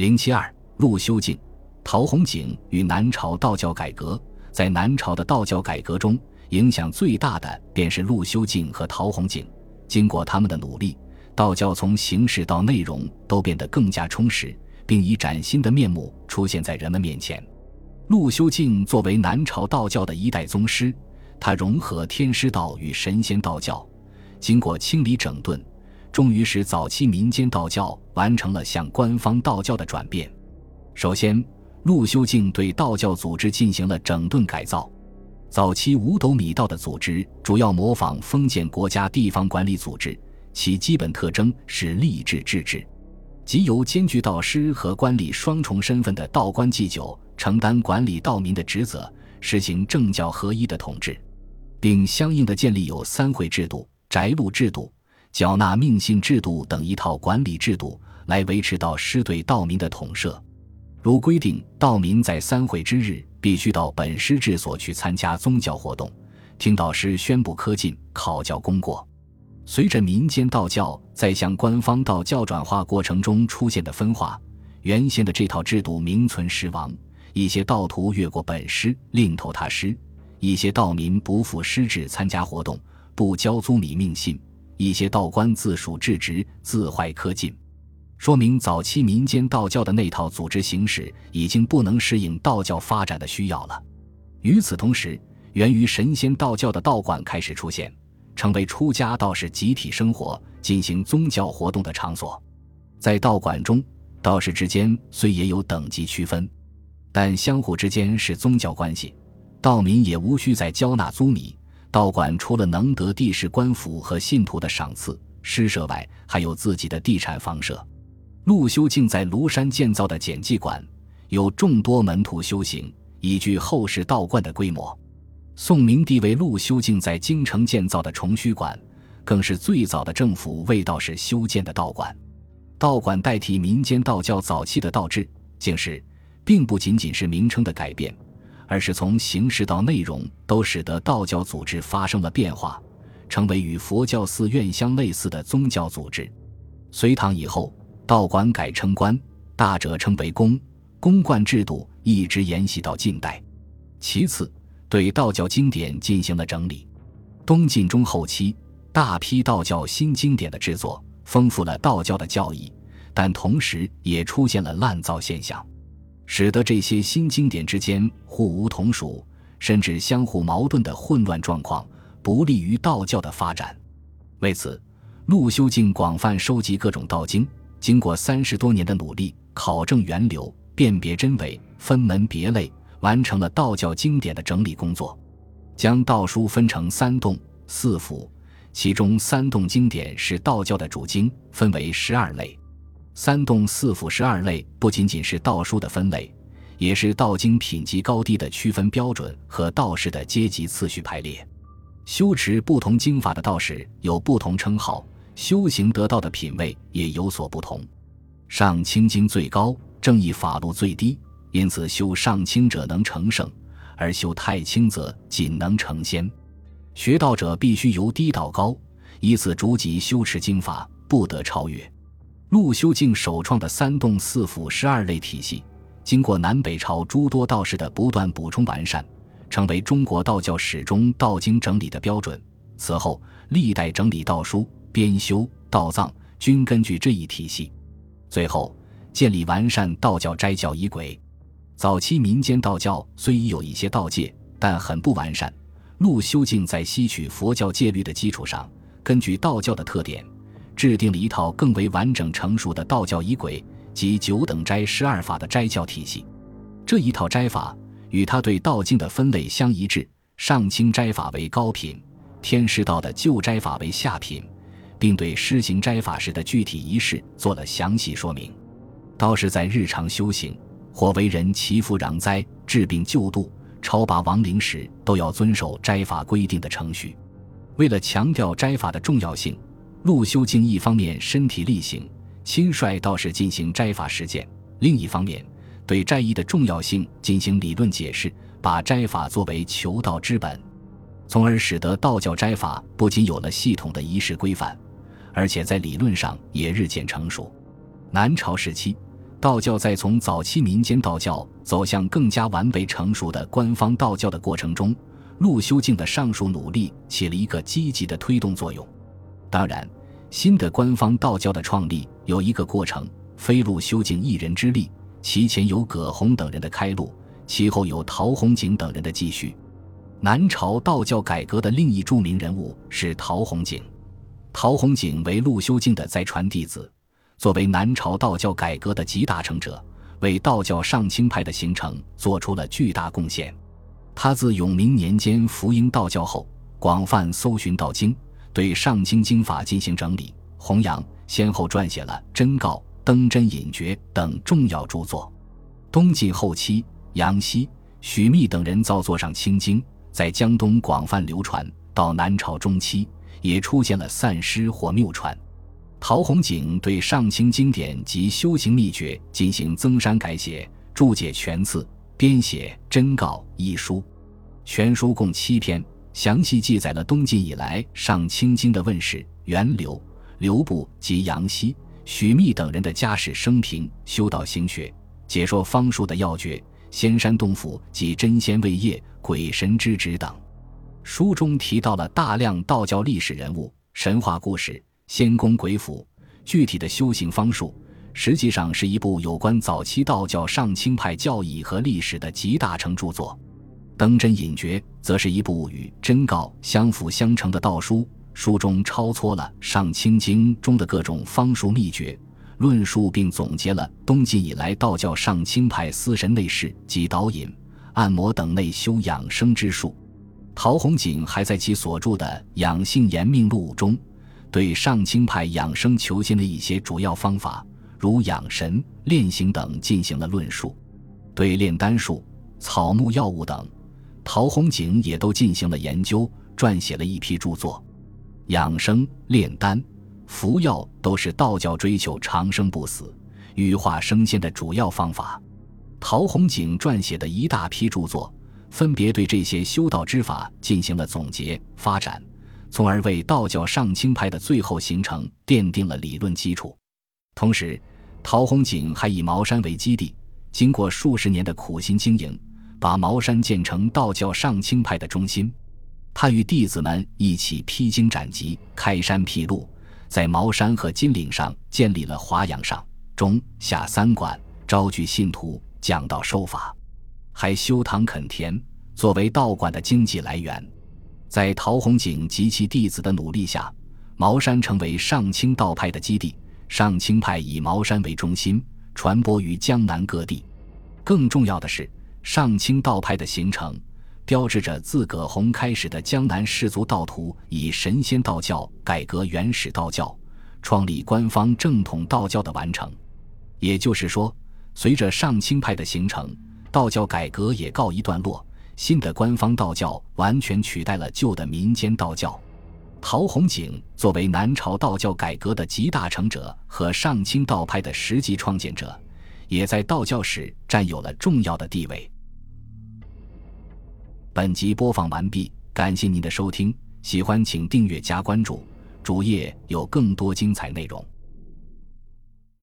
零七二，陆修静、陶弘景与南朝道教改革。在南朝的道教改革中，影响最大的便是陆修静和陶弘景。经过他们的努力，道教从形式到内容都变得更加充实，并以崭新的面目出现在人们面前。陆修静作为南朝道教的一代宗师，他融合天师道与神仙道教，经过清理整顿，终于使早期民间道教完成了向官方道教的转变。首先，陆修静对道教组织进行了整顿改造。早期五斗米道的组织主要模仿封建国家地方管理组织，其基本特征是吏治制制，即由兼具道师和官吏双重身份的道官祭酒。承担管理道民的职责，实行政教合一的统治，并相应的建立有三会制度、宅禄制度、缴纳命信制度等一套管理制度，来维持道师对道民的统摄。如规定，道民在三会之日必须到本师治所去参加宗教活动，听导师宣布科进、考教功过。随着民间道教在向官方道教转化过程中出现的分化，原先的这套制度名存实亡。一些道徒越过本师，另投他师；一些道民不负师制参加活动，不交租米命信；一些道观自属制职，自坏科进，说明早期民间道教的那套组织形式已经不能适应道教发展的需要了。与此同时，源于神仙道教的道馆开始出现，成为出家道士集体生活、进行宗教活动的场所。在道馆中，道士之间虽也有等级区分。但相互之间是宗教关系，道民也无需再交纳租米。道馆除了能得地势官府和信徒的赏赐施舍外，还有自己的地产房舍。陆修静在庐山建造的简记馆，有众多门徒修行，已具后世道观的规模。宋明帝为陆修静在京城建造的崇虚馆，更是最早的政府为道士修建的道馆。道馆代替民间道教早期的道制，竟是。并不仅仅是名称的改变，而是从形式到内容都使得道教组织发生了变化，成为与佛教寺院相类似的宗教组织。隋唐以后，道馆改称观，大者称为宫，宫观制度一直沿袭到近代。其次，对道教经典进行了整理。东晋中后期，大批道教新经典的制作，丰富了道教的教义，但同时也出现了滥造现象。使得这些新经典之间互无同属，甚至相互矛盾的混乱状况，不利于道教的发展。为此，陆修静广泛收集各种道经，经过三十多年的努力，考证源流，辨别真伪，分门别类，完成了道教经典的整理工作，将道书分成三洞四府，其中三洞经典是道教的主经，分为十二类。三洞四府十二类不仅仅是道书的分类，也是道经品级高低的区分标准和道士的阶级次序排列。修持不同经法的道士有不同称号，修行得道的品位也有所不同。上清经最高，正义法路最低，因此修上清者能成圣，而修太清则仅能成仙。学道者必须由低到高，以此逐级修持经法，不得超越。陆修静首创的三洞四府十二类体系，经过南北朝诸多道士的不断补充完善，成为中国道教史中道经整理的标准。此后，历代整理道书、编修道藏，均根据这一体系。最后，建立完善道教斋教仪轨。早期民间道教虽已有一些道戒，但很不完善。陆修静在吸取佛教戒律的基础上，根据道教的特点。制定了一套更为完整成熟的道教仪轨及九等斋十二法的斋教体系。这一套斋法与他对道经的分类相一致，上清斋法为高品，天师道的旧斋法为下品，并对施行斋法时的具体仪式做了详细说明。道士在日常修行或为人祈福攘灾、治病救度、超拔亡灵时，都要遵守斋法规定的程序。为了强调斋法的重要性。陆修静一方面身体力行，亲率道士进行斋法实践；另一方面，对斋仪的重要性进行理论解释，把斋法作为求道之本，从而使得道教斋法不仅有了系统的仪式规范，而且在理论上也日渐成熟。南朝时期，道教在从早期民间道教走向更加完备成熟的官方道教的过程中，陆修静的上述努力起了一个积极的推动作用。当然，新的官方道教的创立有一个过程，非陆修静一人之力，其前有葛洪等人的开路，其后有陶弘景等人的继续。南朝道教改革的另一著名人物是陶弘景。陶弘景为陆修静的再传弟子，作为南朝道教改革的集大成者，为道教上清派的形成做出了巨大贡献。他自永明年间服膺道教后，广泛搜寻道经，对上清经法进行整理弘扬，先后撰写了《真告》《登真隐诀》等重要著作。东晋后期，杨希、许密等人造作上清经。在江东广泛流传，到南朝中期，也出现了散失或谬传。陶弘景对上清经典及修行秘诀进行增删改写，注解全次，编写《真告》一书。全书共七篇，详细记载了东晋以来上清经的问世、源流、流布及杨希、许密等人的家世生平、修道行学、解说方术的要诀。仙山洞府及真仙位业、鬼神之职等，书中提到了大量道教历史人物、神话故事、仙宫鬼府、具体的修行方术，实际上是一部有关早期道教上清派教义和历史的集大成著作。《登真隐诀》则是一部与《真告》相辅相成的道书，书中超撮了上清经中的各种方术秘诀。论述并总结了东晋以来道教上清派司神内事及导引、按摩等内修养生之术。陶弘景还在其所著的《养性延命录》中，对上清派养生求仙的一些主要方法，如养神、炼形等进行了论述。对炼丹术、草木药物等，陶弘景也都进行了研究，撰写了一批著作。养生、炼丹。服药都是道教追求长生不死、羽化升仙的主要方法。陶弘景撰写的一大批著作，分别对这些修道之法进行了总结发展，从而为道教上清派的最后形成奠定了理论基础。同时，陶弘景还以茅山为基地，经过数十年的苦心经营，把茅山建成道教上清派的中心。他与弟子们一起披荆斩棘、开山辟路。在茅山和金陵上建立了华阳上、中、下三馆，招聚信徒讲道授法，还修堂垦田，作为道观的经济来源。在陶弘景及其弟子的努力下，茅山成为上清道派的基地。上清派以茅山为中心，传播于江南各地。更重要的是，上清道派的形成。标志着自葛洪开始的江南士族道徒以神仙道教改革原始道教，创立官方正统道教的完成。也就是说，随着上清派的形成，道教改革也告一段落，新的官方道教完全取代了旧的民间道教。陶弘景作为南朝道教改革的集大成者和上清道派的实际创建者，也在道教史占有了重要的地位。本集播放完毕，感谢您的收听，喜欢请订阅加关注，主页有更多精彩内容。